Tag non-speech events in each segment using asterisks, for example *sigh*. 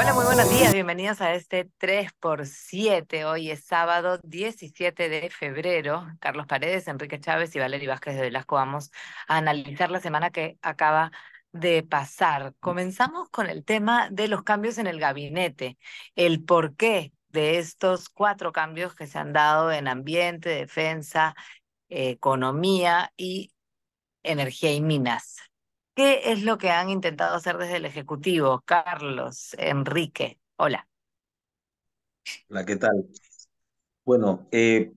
Hola, muy buenos días. Bienvenidos a este 3x7. Hoy es sábado 17 de febrero. Carlos Paredes, Enrique Chávez y Valeria Vázquez de Velasco vamos a analizar la semana que acaba de pasar. Comenzamos con el tema de los cambios en el gabinete, el porqué de estos cuatro cambios que se han dado en ambiente, defensa, economía y energía y minas. ¿Qué es lo que han intentado hacer desde el Ejecutivo? Carlos, Enrique, hola. Hola, ¿qué tal? Bueno, eh,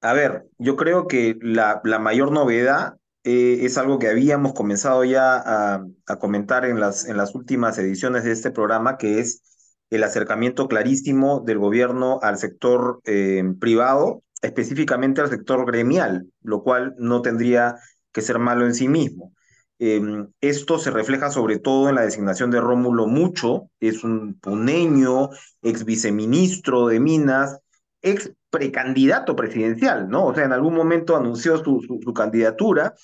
a ver, yo creo que la, la mayor novedad eh, es algo que habíamos comenzado ya a, comentar en las, en las últimas ediciones de este programa, que es el acercamiento clarísimo del gobierno al sector eh, privado, específicamente al sector gremial, lo cual no tendría que ser malo en sí mismo. Em, esto se refleja sobre todo en la designación de Rómulo Mucho, es un puneño, ex viceministro de Minas, ex precandidato presidencial, ¿no? O sea, en algún momento anunció su, su, candidatura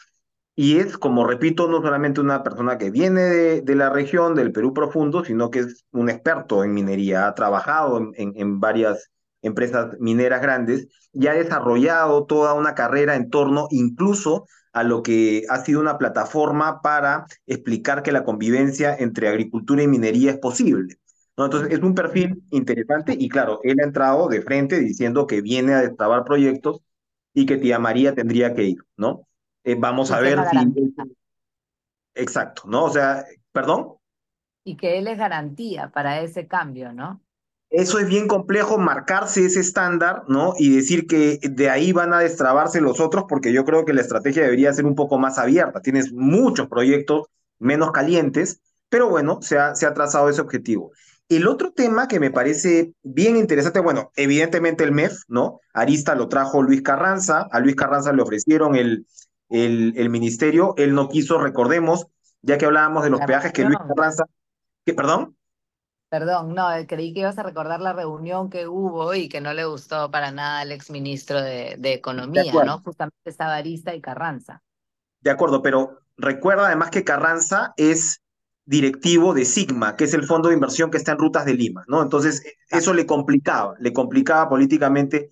y es, como repito, no solamente una persona que viene de, de, la región del Perú profundo, sino que es un experto en minería, ha trabajado en, en, en varias empresas mineras grandes y ha desarrollado toda una carrera en torno incluso a lo que ha sido una plataforma para explicar que la convivencia entre agricultura y minería es posible. ¿no? Entonces, es un perfil interesante y claro, él ha entrado de frente diciendo que viene a destrabar proyectos y que tía María tendría que ir, ¿no? Eh, vamos a ver si... Exacto, ¿no? O sea, perdón. Y que él es garantía para ese cambio, ¿no? Eso es bien complejo, marcarse ese estándar, ¿no? Y decir que de ahí van a destrabarse los otros, porque yo creo que la estrategia debería ser un poco más abierta. Tienes muchos proyectos menos calientes, pero bueno, se ha, se ha trazado ese objetivo. El otro tema que me parece bien interesante, bueno, evidentemente el MEF, ¿no? Arista lo trajo Luis Carranza, a Luis Carranza le ofrecieron el, el, el ministerio, él no quiso, recordemos, ya que hablábamos de los La peajes, que Luis. Carranza, que, perdón, Perdón, no, eh, creí que ibas a recordar la reunión que hubo y que no le gustó para nada al exministro de, Economía. ¿no? Justamente estaba Arista y Carranza. De acuerdo, pero recuerda además que Carranza es directivo de Sigma, que es el fondo de inversión que está en Rutas de Lima, ¿no? Entonces, e- Ah, eso le complicaba, le complicaba políticamente,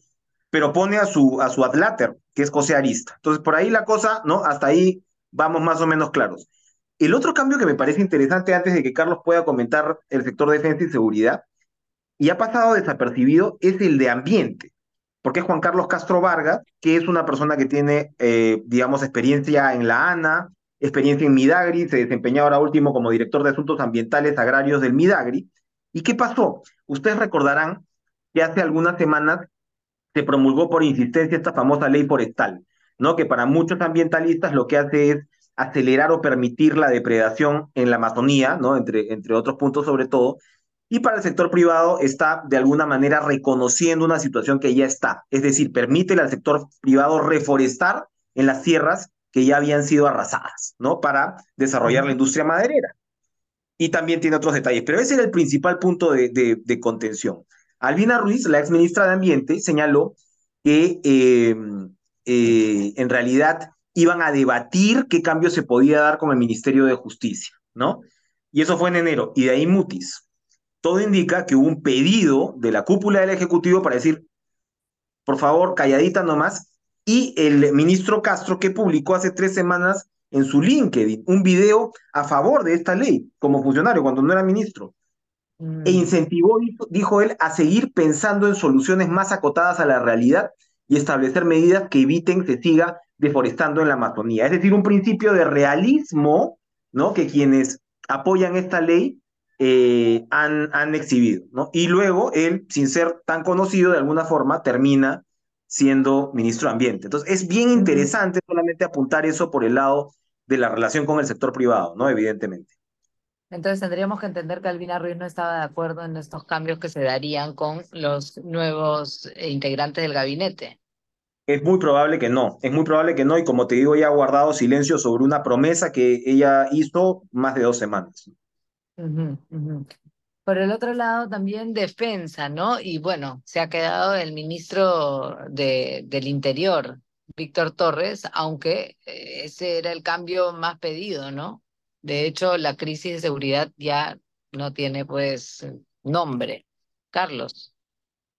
pero pone a su, a su adláter, que es José Arista. Entonces, por ahí la cosa, ¿no? Hasta ahí vamos más o menos claros. El otro cambio que me parece interesante antes de que Carlos pueda comentar el sector defensa y seguridad, y ha pasado desapercibido, es el de ambiente, porque es Juan Carlos Castro Vargas, que es una persona que tiene, eh, digamos, experiencia en la ANA, experiencia en Midagri, se desempeñó ahora último como director de asuntos ambientales agrarios del Midagri. ¿Y qué pasó? Ustedes recordarán que hace algunas semanas se promulgó por insistencia esta famosa ley forestal, ¿no? Que para muchos ambientalistas lo que hace es acelerar o permitir la depredación en la Amazonía, ¿no? Entre, entre otros puntos sobre todo, y para el sector privado está de alguna manera reconociendo una situación que ya está, es decir, permite al sector privado reforestar en las tierras que ya habían sido arrasadas, ¿no? Para desarrollar la industria maderera. Y también tiene otros detalles, pero ese era el principal punto de, de, de contención. Albina Ruiz, la ex ministra de Ambiente, señaló que eh, eh, en realidad iban a debatir qué cambio se podía dar con el Ministerio de Justicia, ¿no? Y eso fue en enero, y de ahí mutis. Todo indica que hubo un pedido de la cúpula del Ejecutivo para decir, por favor, calladita nomás, y el ministro Castro que publicó hace tres semanas en su LinkedIn un video a favor de esta ley como funcionario cuando no era ministro e Mm, incentivó, dijo, él, a seguir pensando en soluciones más acotadas a la realidad y establecer medidas que eviten que siga deforestando en la Amazonía. Es decir, un principio de realismo, ¿no? Que quienes apoyan esta ley eh, han, han exhibido, ¿no? Y luego él, sin ser tan conocido de alguna forma, termina siendo ministro de Ambiente. Entonces, es bien interesante solamente apuntar eso por el lado de la relación con el sector privado, ¿no? Evidentemente. Entonces tendríamos que entender que Albina Ruiz no estaba de acuerdo en estos cambios que se darían con los nuevos eh, integrantes del gabinete. Es muy probable que no, es muy probable que no, y como te digo, ella ha guardado silencio sobre una promesa que ella hizo más de dos semanas. Por el otro lado, también defensa, ¿no? Y bueno, se ha quedado el ministro de, del Interior, Víctor Torres, aunque eh, ese era el cambio más pedido, ¿no? De hecho, la crisis de seguridad ya no tiene, pues, nombre. Carlos.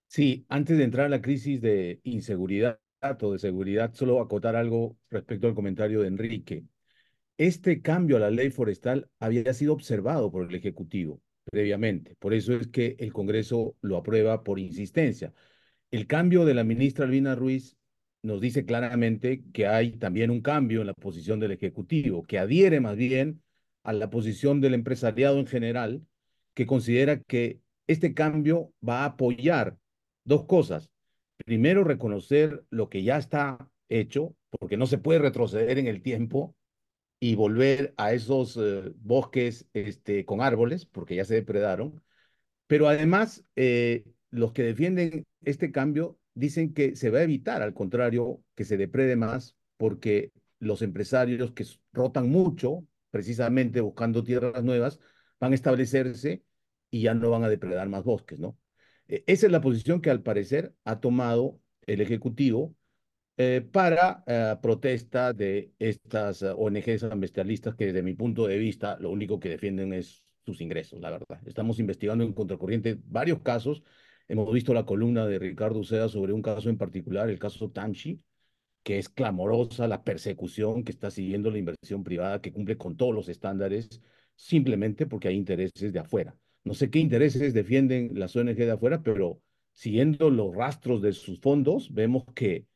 Sí, antes de entrar a la crisis de inseguridad o de seguridad, solo acotar algo respecto al comentario de Enrique. Este cambio a la ley forestal había sido observado por el Ejecutivo previamente, por eso es que el Congreso lo aprueba por insistencia. El cambio de la ministra Albina Ruiz nos dice claramente que hay también un cambio en la posición del Ejecutivo, que adhiere más bien a la posición del empresariado en general, que considera que este cambio va a apoyar dos cosas. Primero, reconocer lo que ya está hecho, porque no se puede retroceder en el tiempo y volver a esos eh, bosques este, con árboles, porque ya se depredaron. Pero además, eh, los que defienden este cambio dicen que se va a evitar, al contrario, que se deprede más, porque los empresarios que rotan mucho, precisamente buscando tierras nuevas, van a establecerse y ya no van a depredar más bosques, ¿no? E, esa es la posición que al parecer ha tomado el Ejecutivo eh, para eh, protesta de estas eh, ONGs ambientalistas que desde mi punto de vista lo único que defienden es sus ingresos, la verdad. Estamos investigando en contracorriente varios casos. Hemos visto la columna de Ricardo Uceda sobre un caso en particular, el caso Tamchi, que es clamorosa la persecución que está siguiendo la inversión privada, que cumple con todos los estándares, simplemente porque hay intereses de afuera. No sé qué intereses defienden las ONG de afuera, pero siguiendo los rastros de sus fondos, vemos que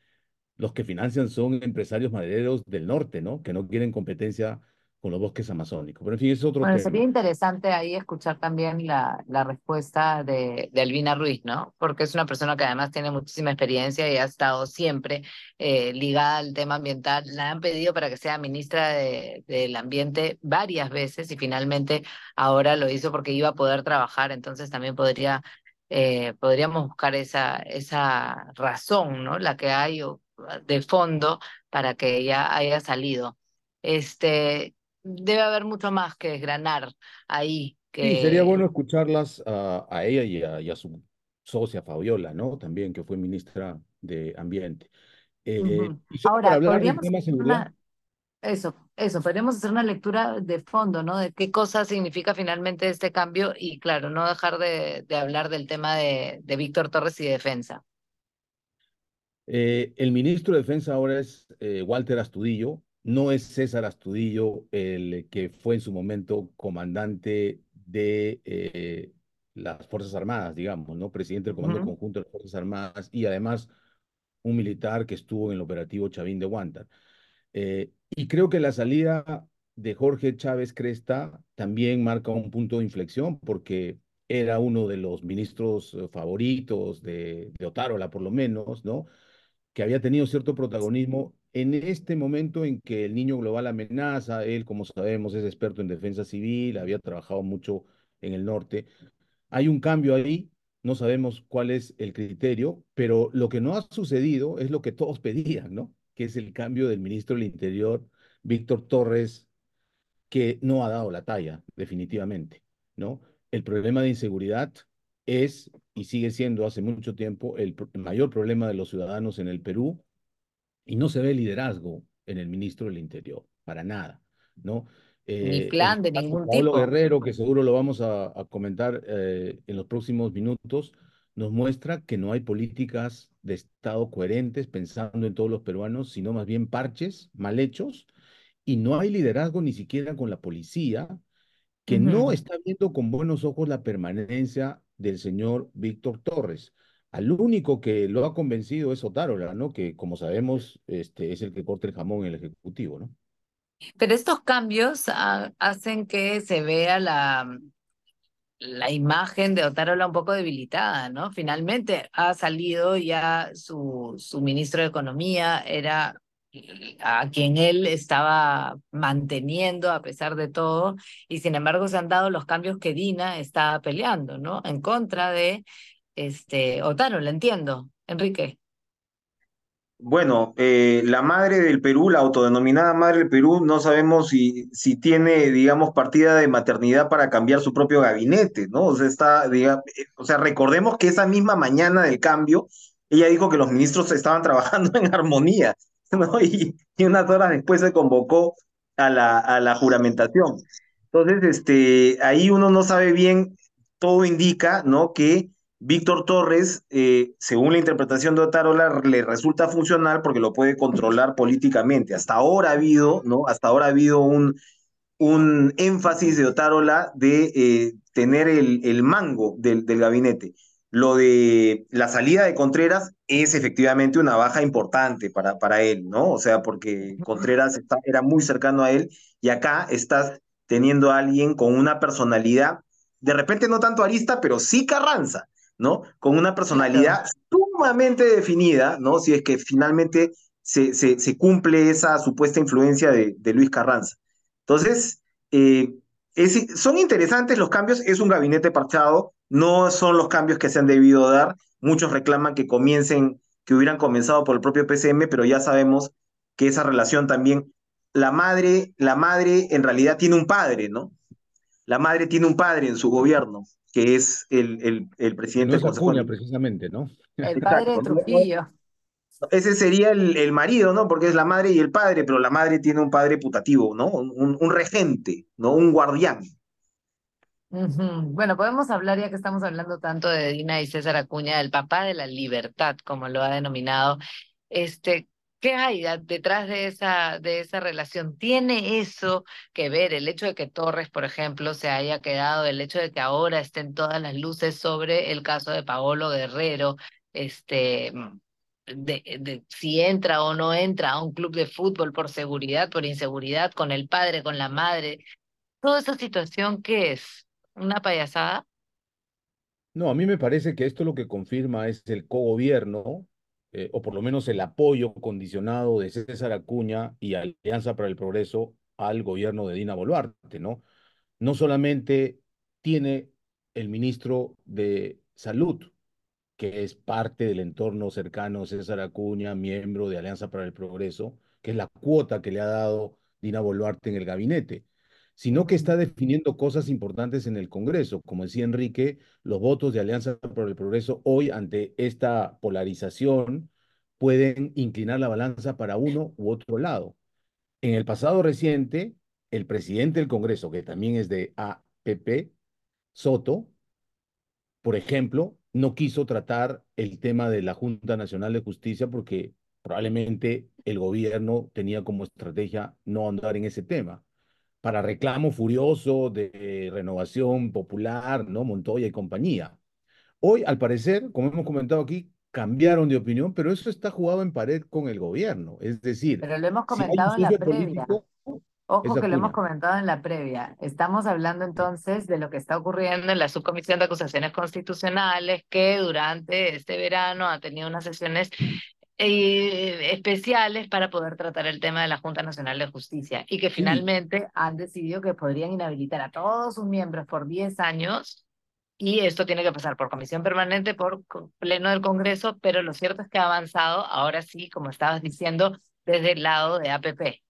los que financian son empresarios madereros del norte, ¿no? Que no quieren competencia con los bosques amazónicos. Pero en fin, es otro bueno, tema. Sería interesante ahí escuchar también la, la respuesta de, de, Albina Ruiz, ¿no? Porque es una persona que además tiene muchísima experiencia y ha estado siempre eh, ligada al tema ambiental. La han pedido para que sea ministra de, del Ambiente varias veces y finalmente ahora lo hizo porque iba a poder trabajar, entonces también podría... Eh, podríamos buscar esa, esa razón, ¿no? La que hay de fondo para que ella haya salido. Este, debe haber mucho más que desgranar ahí. Que... Sí, sería bueno escucharlas a, a ella y a, y a, su socia Fabiola, ¿no? También, que fue ministra de Ambiente. Eh, uh -huh. y Ahora, seguridad. Una... Eso, eso, podríamos hacer una lectura de fondo, ¿no? De qué cosa significa finalmente este cambio y, claro, no dejar de, de hablar del tema de, de Víctor Torres y defensa. Eh, el ministro de Defensa ahora es eh, Walter Astudillo, no es César Astudillo el que fue en su momento comandante de eh, las Fuerzas Armadas, digamos, ¿no? Presidente del Comando uh -huh. Conjunto de las Fuerzas Armadas y además un militar que estuvo en el operativo Chavín de Huántar. Eh, y creo que la salida de Jorge Chávez Cresta también marca un punto de inflexión porque era uno de los ministros eh, favoritos de, de Otárola, por lo menos, ¿no? Que había tenido cierto protagonismo en este momento en que el niño global amenaza, él, como sabemos, es experto en defensa civil, había trabajado mucho en el norte. Hay un cambio ahí, no sabemos cuál es el criterio, pero lo que no ha sucedido es lo que todos *laughs* pedían, ¿no? Que es el cambio del ministro del Interior, Víctor Torres, que no ha dado la talla, definitivamente, ¿no? El problema de inseguridad es y sigue siendo hace mucho tiempo el, el mayor problema de los ciudadanos en el Perú, y no se ve liderazgo en el ministro del Interior, para nada, ¿no? Eh, Ni plan de ningún Pablo tipo. Guerrero, que seguro lo vamos a, a comentar eh, en los próximos minutos, nos muestra que no hay políticas de Estado coherentes pensando en todos los peruanos, sino más bien parches mal hechos, y no hay liderazgo ni siquiera con la policía, que uh -huh. no está viendo con buenos ojos la permanencia del señor Víctor Torres. Al único que lo ha convencido es Otárola, ¿no? Que como sabemos este, es el que corta el jamón en el Ejecutivo, ¿no? Pero estos cambios ha, hacen que se vea la, la imagen de Otárola un poco debilitada, ¿no? Finalmente ha salido ya su, su ministro de Economía, era a quien él estaba manteniendo a pesar de todo, y sin embargo se han dado los cambios que Dina está peleando, ¿no? En contra de este, Otaro, la entiendo. Enrique. Bueno, eh, la madre del Perú, la autodenominada madre del Perú, no sabemos si, si tiene, digamos, partida de maternidad para cambiar su propio gabinete, ¿no? O sea, está, digamos, o sea, recordemos que esa misma mañana del cambio, ella dijo que los ministros estaban *laughs* trabajando en armonía, ¿no? Y, y unas horas después se convocó a la, a la juramentación. Entonces, este, ahí uno no sabe bien todo indica, ¿no? Que Víctor Torres, eh, según la interpretación de Otárola, le resulta funcional porque lo puede controlar *laughs* políticamente. Hasta ahora ha habido, ¿no? Hasta ahora ha habido un, un énfasis de Otárola de eh, tener el, el mango del, del, gabinete. Lo de la salida de Contreras es efectivamente una baja importante para, para él, ¿no? O sea, porque Contreras era muy cercano a él y acá estás teniendo a alguien con una personalidad, de repente no tanto arista, pero sí Carranza, ¿no? Con una personalidad sumamente definida, ¿no? Si es que finalmente se, se, se cumple esa supuesta influencia de, de Luis Carranza. Entonces, eh, es, son interesantes los cambios, es un gabinete parchado, no son los cambios que se han debido dar. Muchos reclaman que comiencen, que hubieran comenzado por el propio PCM, pero ya sabemos que esa relación también, la madre, la madre en realidad tiene un padre, ¿no? La madre tiene un padre en su gobierno, que es el, el, el presidente no es Acuña, precisamente, ¿no? El *laughs* padre de Trujillo. Ese sería el, el, marido, ¿no? Porque es la madre y el padre, pero la madre tiene un padre putativo, ¿no? Un, un regente, ¿no? Un guardián. Uh -huh. Bueno, podemos hablar, ya que estamos hablando tanto de Dina y César Acuña, del papá de la libertad, como lo ha denominado. Este, ¿Qué hay detrás de esa, de esa relación? ¿Tiene eso que ver el hecho de que Torres, por ejemplo, se haya quedado, el hecho de que ahora estén todas las luces sobre el caso de Paolo Guerrero, este, de, de, si entra o no entra a un club de fútbol por seguridad, por inseguridad, con el padre, con la madre. Toda esa situación, ¿qué es? ¿Una payasada? No, a mí me parece que esto lo que confirma es el cogobierno, eh, o por lo menos el apoyo condicionado de César Acuña y Alianza para el Progreso al gobierno de Dina Boluarte, ¿no? No solamente tiene el ministro de Salud, que es parte del entorno cercano César Acuña, miembro de Alianza para el Progreso, que es la cuota que le ha dado Dina Boluarte en el gabinete, sino que está definiendo cosas importantes en el Congreso. Como decía Enrique, los votos de Alianza para el Progreso hoy ante esta polarización pueden inclinar la balanza para uno u otro lado. En el pasado reciente, el presidente del Congreso, que también es de APP, Soto, por ejemplo, no quiso tratar el tema de la Junta Nacional de Justicia porque probablemente el gobierno tenía como estrategia no andar en ese tema. Para reclamo furioso de renovación popular, ¿no? Montoya y compañía. Hoy, al parecer, como hemos comentado aquí, cambiaron de opinión, pero eso está jugado en pared con el gobierno. Es decir, pero lo hemos comentado si en la previa. Político, Ojo que lo hemos comentado en la previa. Estamos hablando entonces de lo que está ocurriendo en la Subcomisión de Acusaciones Constitucionales, que durante este verano ha tenido unas sesiones eh, especiales para poder tratar el tema de la Junta Nacional de Justicia y que finalmente sí. han decidido que podrían inhabilitar a todos sus miembros por 10 años y esto tiene que pasar por comisión permanente, por pleno del Congreso, pero lo cierto es que ha avanzado, ahora sí, como estabas diciendo, desde el lado de APP.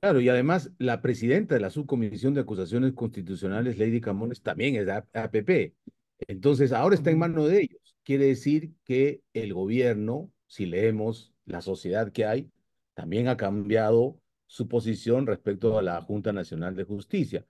Claro, y además la presidenta de la Subcomisión de Acusaciones Constitucionales, Lady Camones, también es de APP. Entonces, ahora está en manos de ellos. Quiere decir que el gobierno, si leemos la sociedad que hay, también ha cambiado su posición respecto a la Junta Nacional de Justicia.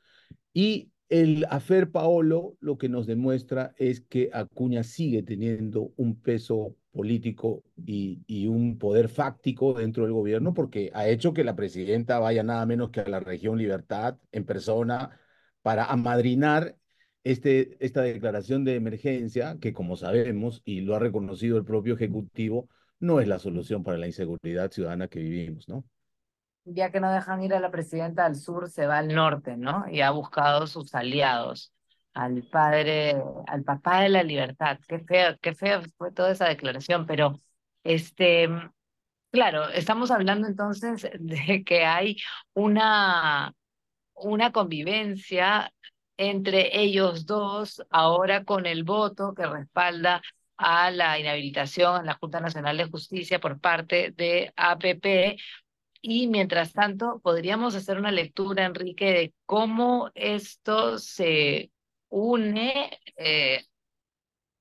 Y el afer Paolo lo que nos demuestra es que Acuña sigue teniendo un peso político y, y, un poder fáctico dentro del gobierno porque ha hecho que la presidenta vaya nada menos que a la región Libertad en persona para amadrinar este, esta declaración de emergencia que como sabemos y lo ha reconocido el propio Ejecutivo no es la solución para la inseguridad ciudadana que vivimos, ¿no? Ya que no dejan ir a la presidenta al sur, se va al norte, ¿no? Y ha buscado sus aliados al padre, al papá de la libertad. Qué feo, qué feo fue toda esa declaración, pero este, claro, estamos hablando entonces *laughs* de que hay una, una convivencia entre ellos dos, ahora con el voto que respalda a la inhabilitación en la Junta Nacional de Justicia por parte de APP, y mientras tanto, podríamos hacer una lectura, Enrique, de cómo esto se une eh,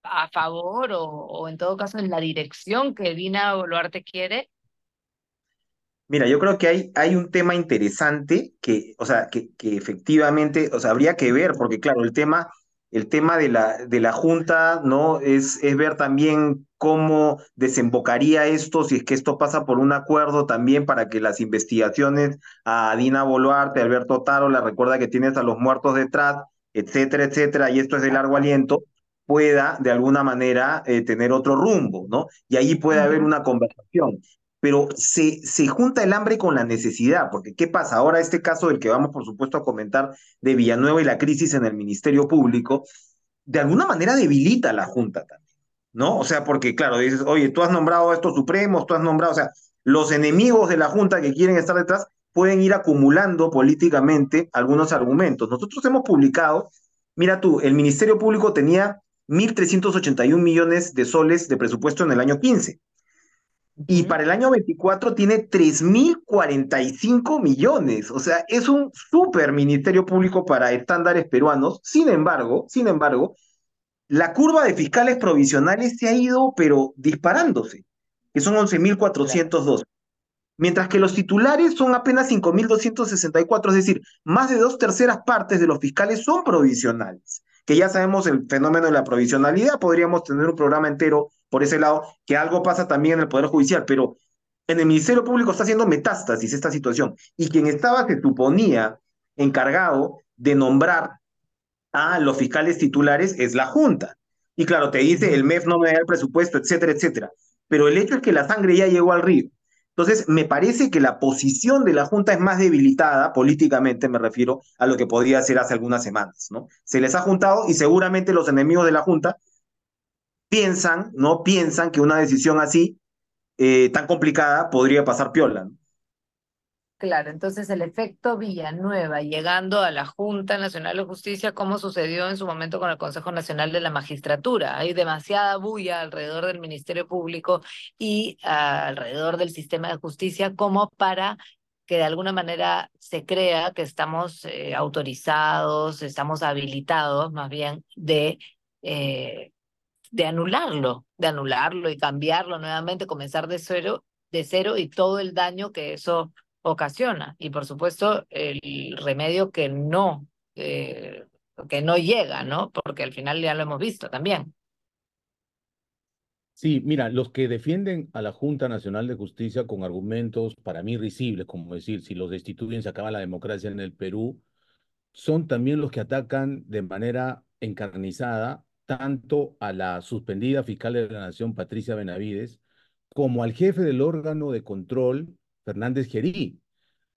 a favor o, o, en todo caso en la dirección que Dina Boluarte quiere? Mira, yo creo que hay, hay un tema interesante que, o sea, que, que efectivamente, o sea, habría que ver, porque claro, el tema el tema de la, de la Junta, ¿no? Es, es ver también cómo desembocaría esto, si es que esto pasa por un acuerdo también para que las investigaciones a Dina Boluarte, Alberto Taro, la recuerda que tienes a los muertos detrás, etcétera, etcétera, y esto es de largo aliento, pueda de alguna manera eh, tener otro rumbo, ¿no? Y ahí puede haber una conversación. Pero se, se junta el hambre con la necesidad, porque ¿qué pasa? Ahora este caso del que vamos, por supuesto, a comentar de Villanueva y la crisis en el Ministerio Público, de alguna manera debilita a la Junta también, ¿no? O sea, porque claro, dices, oye, tú has nombrado a estos supremos, tú has nombrado, o sea, los enemigos de la Junta que quieren estar detrás pueden ir acumulando políticamente algunos argumentos. Nosotros hemos publicado, mira tú, el Ministerio Público tenía 1.381 millones de soles de presupuesto en el año 15. Y para el año 24 tiene 3.045 millones. O sea, es un super ministerio público para estándares peruanos. Sin embargo, sin embargo, la curva de fiscales provisionales se ha ido, pero disparándose, que son 11.402. Mientras que los titulares son apenas 5.264, es decir, más de dos terceras partes de los fiscales son provisionales que ya sabemos el fenómeno de la provisionalidad, podríamos tener un programa entero por ese lado, que algo pasa también en el Poder Judicial, pero en el Ministerio Público está haciendo metástasis esta situación, y quien estaba, se suponía, encargado de nombrar a los fiscales titulares es la Junta. Y claro, te dice, el MEF no me da el presupuesto, etcétera, etcétera. Pero el hecho es que la sangre ya llegó al río. Entonces, me parece que la posición de la Junta es más debilitada, políticamente me refiero a lo que podría ser hace algunas semanas, ¿no? Se les ha juntado y seguramente los enemigos de la Junta piensan, ¿no? Piensan que una decisión así, eh, tan complicada, podría pasar piola, ¿no? Claro, entonces el efecto Villanueva llegando a la Junta Nacional de Justicia, como sucedió en su momento con el Consejo Nacional de la Magistratura. Hay demasiada bulla alrededor del Ministerio Público y ah, alrededor del sistema de justicia como para que de alguna manera se crea que estamos eh, autorizados, estamos habilitados más bien de, eh, de anularlo, de anularlo y cambiarlo nuevamente, comenzar de cero, de cero y todo el daño que eso ocasiona. Y por supuesto, el remedio que no, eh, que no llega, ¿no? Porque al final ya lo hemos visto también. Sí, mira, los que defienden a la Junta Nacional de Justicia con argumentos para mí risibles, como decir, si los destituyen se acaba la democracia en el Perú, son también los que atacan de manera encarnizada tanto a la suspendida fiscal de la Nación, Patricia Benavides, como al jefe del órgano de control Fernández Gerí,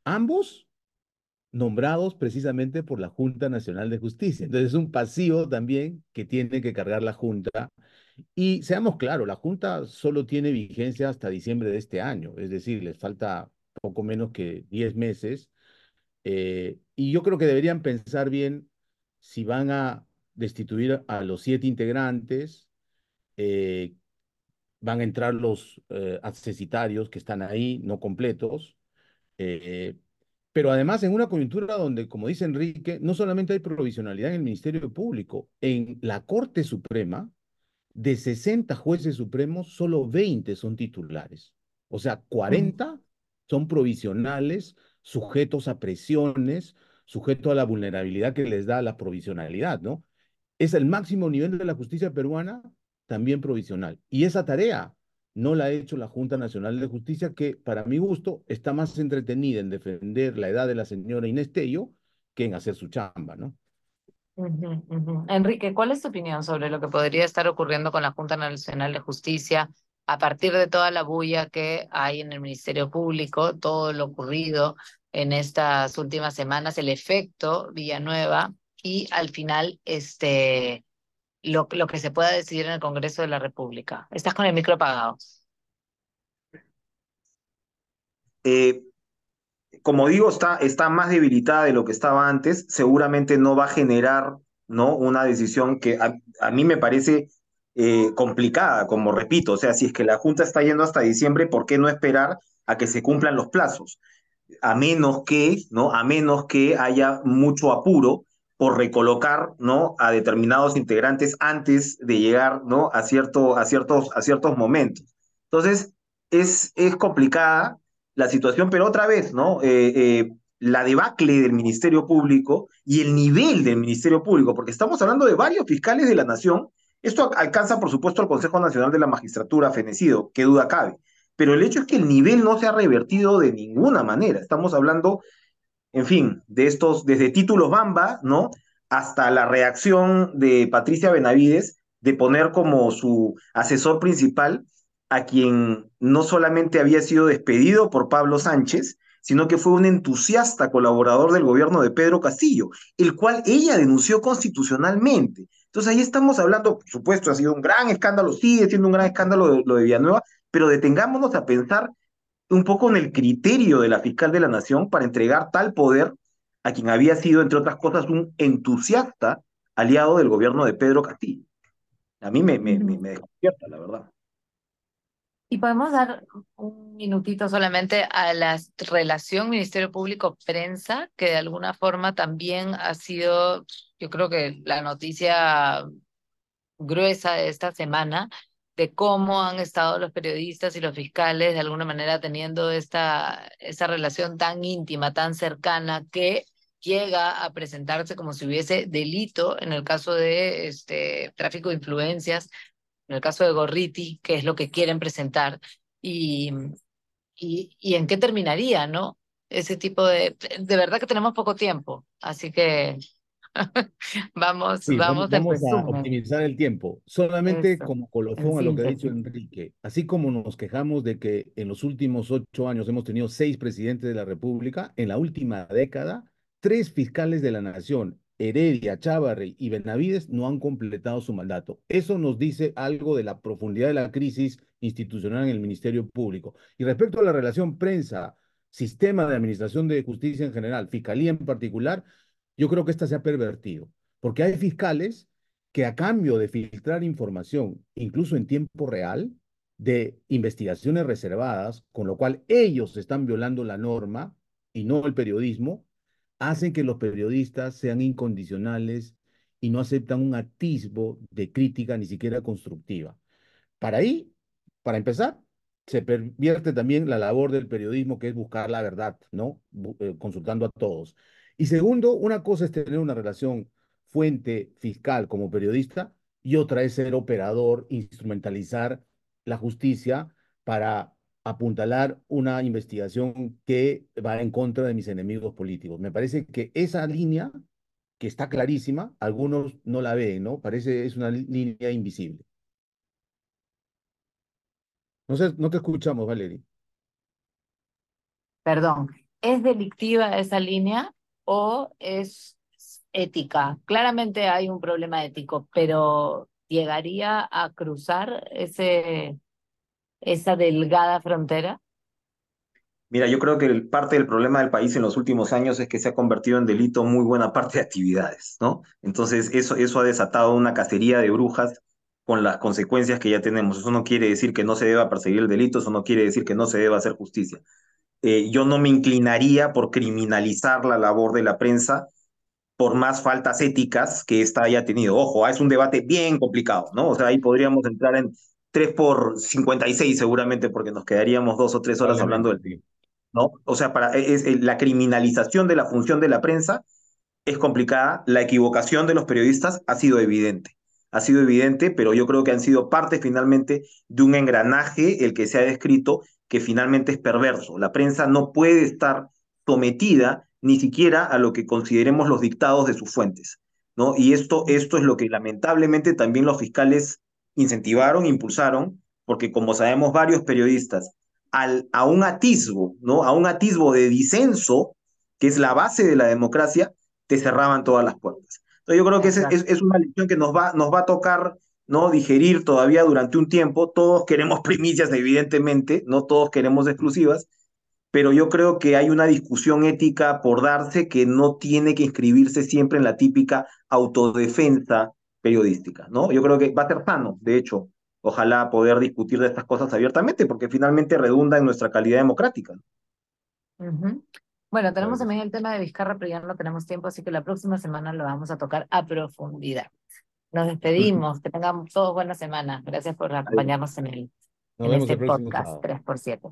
ambos nombrados precisamente por la Junta Nacional de Justicia. Entonces es un pasivo también que tiene que cargar la Junta. Y seamos claros, la Junta solo tiene vigencia hasta diciembre de este año, es decir, les falta poco menos que 10 meses. Eh, y yo creo que deberían pensar bien si van a destituir a los siete integrantes, eh, van a entrar los eh, accesitarios que están ahí, no completos. Eh, pero además en una coyuntura donde, como dice Enrique, no solamente hay provisionalidad en el Ministerio Público, en la Corte Suprema, de 60 jueces supremos, solo 20 son titulares. O sea, 40 son provisionales, sujetos a presiones, sujetos a la vulnerabilidad que les da la provisionalidad, ¿no? Es el máximo nivel de la justicia peruana también provisional. Y esa tarea no la ha hecho la Junta Nacional de Justicia, que para mi gusto está más entretenida en defender la edad de la señora Inés Tello que en hacer su chamba, ¿no? Enrique, ¿cuál es tu opinión sobre lo que podría estar ocurriendo con la Junta Nacional de Justicia a partir de toda la bulla que hay en el Ministerio Público, todo lo ocurrido en estas últimas semanas, el efecto Villanueva y al final este lo, lo que se pueda decidir en el Congreso de la República. Estás con el micro apagado. Eh, como digo, está, está más debilitada de lo que estaba antes. Seguramente no va a generar ¿no? una decisión que a, mí me parece eh, complicada, como repito. O sea, si es que la Junta está yendo hasta diciembre, ¿por qué no esperar a que se cumplan los plazos? A menos que, ¿no? A menos que haya mucho apuro por recolocar ¿no? a determinados integrantes antes de llegar ¿no? a, cierto, a, ciertos, a ciertos momentos. Entonces, es, es complicada la situación, pero otra vez, ¿no? Eh, eh, la debacle del Ministerio Público y el nivel del Ministerio Público, porque estamos hablando de varios fiscales de la nación. Esto alcanza, por supuesto, al Consejo Nacional de la Magistratura fenecido, qué duda cabe. Pero el hecho es que el nivel no se ha revertido de ninguna manera. Estamos hablando, en fin, de estos, desde títulos Bamba, ¿no? Hasta la reacción de Patricia Benavides de poner como su asesor principal a quien no solamente había sido despedido por Pablo Sánchez, sino que fue un entusiasta colaborador del gobierno de Pedro Castillo, el cual ella denunció constitucionalmente. Entonces ahí estamos hablando, por supuesto, ha sido un gran escándalo, sigue siendo un gran escándalo lo de Villanueva, pero detengámonos a pensar un poco en el criterio de la fiscal de la nación para entregar tal poder a quien había sido, entre otras cosas, un entusiasta aliado del gobierno de Pedro Castillo. A mí me, me, me, me despierta, la verdad. Y podemos dar un minutito solamente a la relación Ministerio Público-Prensa, que de alguna forma también ha sido, yo creo que la noticia gruesa de esta semana, de cómo han estado los periodistas y los fiscales de alguna manera teniendo esta, esta relación tan íntima, tan cercana, que llega a presentarse como si hubiese delito en el caso de este, tráfico de influencias en el caso de Gorriti, qué es lo que quieren presentar y, y, y en qué terminaría, ¿no? Ese tipo de... De verdad que tenemos poco tiempo, así que *laughs* vamos, Sí, vamos, vamos, a optimizar el tiempo. Solamente Eso, como colofón a lo que ha dicho. Enrique, así como nos quejamos de que en los últimos ocho años hemos tenido seis presidentes de la República, en la última década, tres fiscales de la nación, Heredia, Chávarri y Benavides, no han completado su mandato. Eso nos dice algo de la profundidad de la crisis institucional en el Ministerio Público. Y respecto a la relación prensa, sistema de administración de justicia en general, fiscalía en particular, yo creo que esta se ha pervertido, porque hay fiscales que a cambio de filtrar información, incluso en tiempo real, de investigaciones reservadas, con lo cual ellos están violando la norma y no el periodismo, hacen que los periodistas sean incondicionales y no aceptan un atisbo de crítica ni siquiera constructiva. Para ahí, para empezar, se pervierte también la labor del periodismo, que es buscar la verdad, ¿no? Eh, consultando a todos. Y segundo, una cosa es tener una relación fuente fiscal como periodista y otra es ser operador, instrumentalizar la justicia para apuntalar una investigación que va en contra de mis enemigos políticos. Me parece que esa línea, que está clarísima, algunos no la ven, ¿no? Parece es una línea invisible. No sé, no te escuchamos, Valerie. Perdón, ¿es delictiva esa línea o es ética? Claramente hay un problema ético, pero ¿llegaría a cruzar ese, esa delgada frontera? Mira, yo creo que el- parte del problema del país en los últimos años es que se ha convertido en delito muy buena parte de actividades, ¿no? Entonces, eso, eso ha desatado una cacería de brujas con las consecuencias que ya tenemos. Eso no quiere decir que no se deba perseguir el delito, eso no quiere decir que no se deba hacer justicia. Eh, yo no me inclinaría por criminalizar la labor de la prensa por más faltas éticas que ésta haya tenido. Ojo, ah, es un debate bien complicado, ¿no? O sea, ahí podríamos entrar en 3 por 56 seguramente, porque nos quedaríamos dos o tres horas hablando del sí. ¿no? O sea, para, es, es- la criminalización de la función de la prensa es complicada, la equivocación de los periodistas ha sido evidente, ha sido evidente, pero yo creo que han sido parte finalmente de un engranaje, el que se ha descrito, que finalmente es perverso. La prensa no puede estar sometida ni siquiera a lo que consideremos los dictados de sus fuentes, ¿no? Y esto, esto es lo que lamentablemente también los fiscales incentivaron, impulsaron, porque como sabemos varios periodistas, al, a un atisbo, ¿no? A un atisbo de disenso, que es la base de la democracia, te cerraban todas las puertas. Entonces yo creo que es, es, es una lección que nos va, nos va a tocar ¿no? digerir todavía durante un tiempo. Todos queremos *laughs* primicias, evidentemente, no todos queremos exclusivas, pero yo creo que hay una discusión ética por darse que no tiene que inscribirse siempre en la típica autodefensa periodística, ¿no? Yo creo que va a ser sano, de hecho, ojalá poder discutir de estas cosas abiertamente, porque finalmente redunda en nuestra calidad democrática. Bueno, tenemos también el tema de Vizcarra, pero ya no tenemos tiempo, así que la próxima semana lo vamos a tocar a profundidad. Nos despedimos, que tengamos todos buena semana. Gracias por acompañarnos en el, Nos en este el podcast sábado. 3 por 7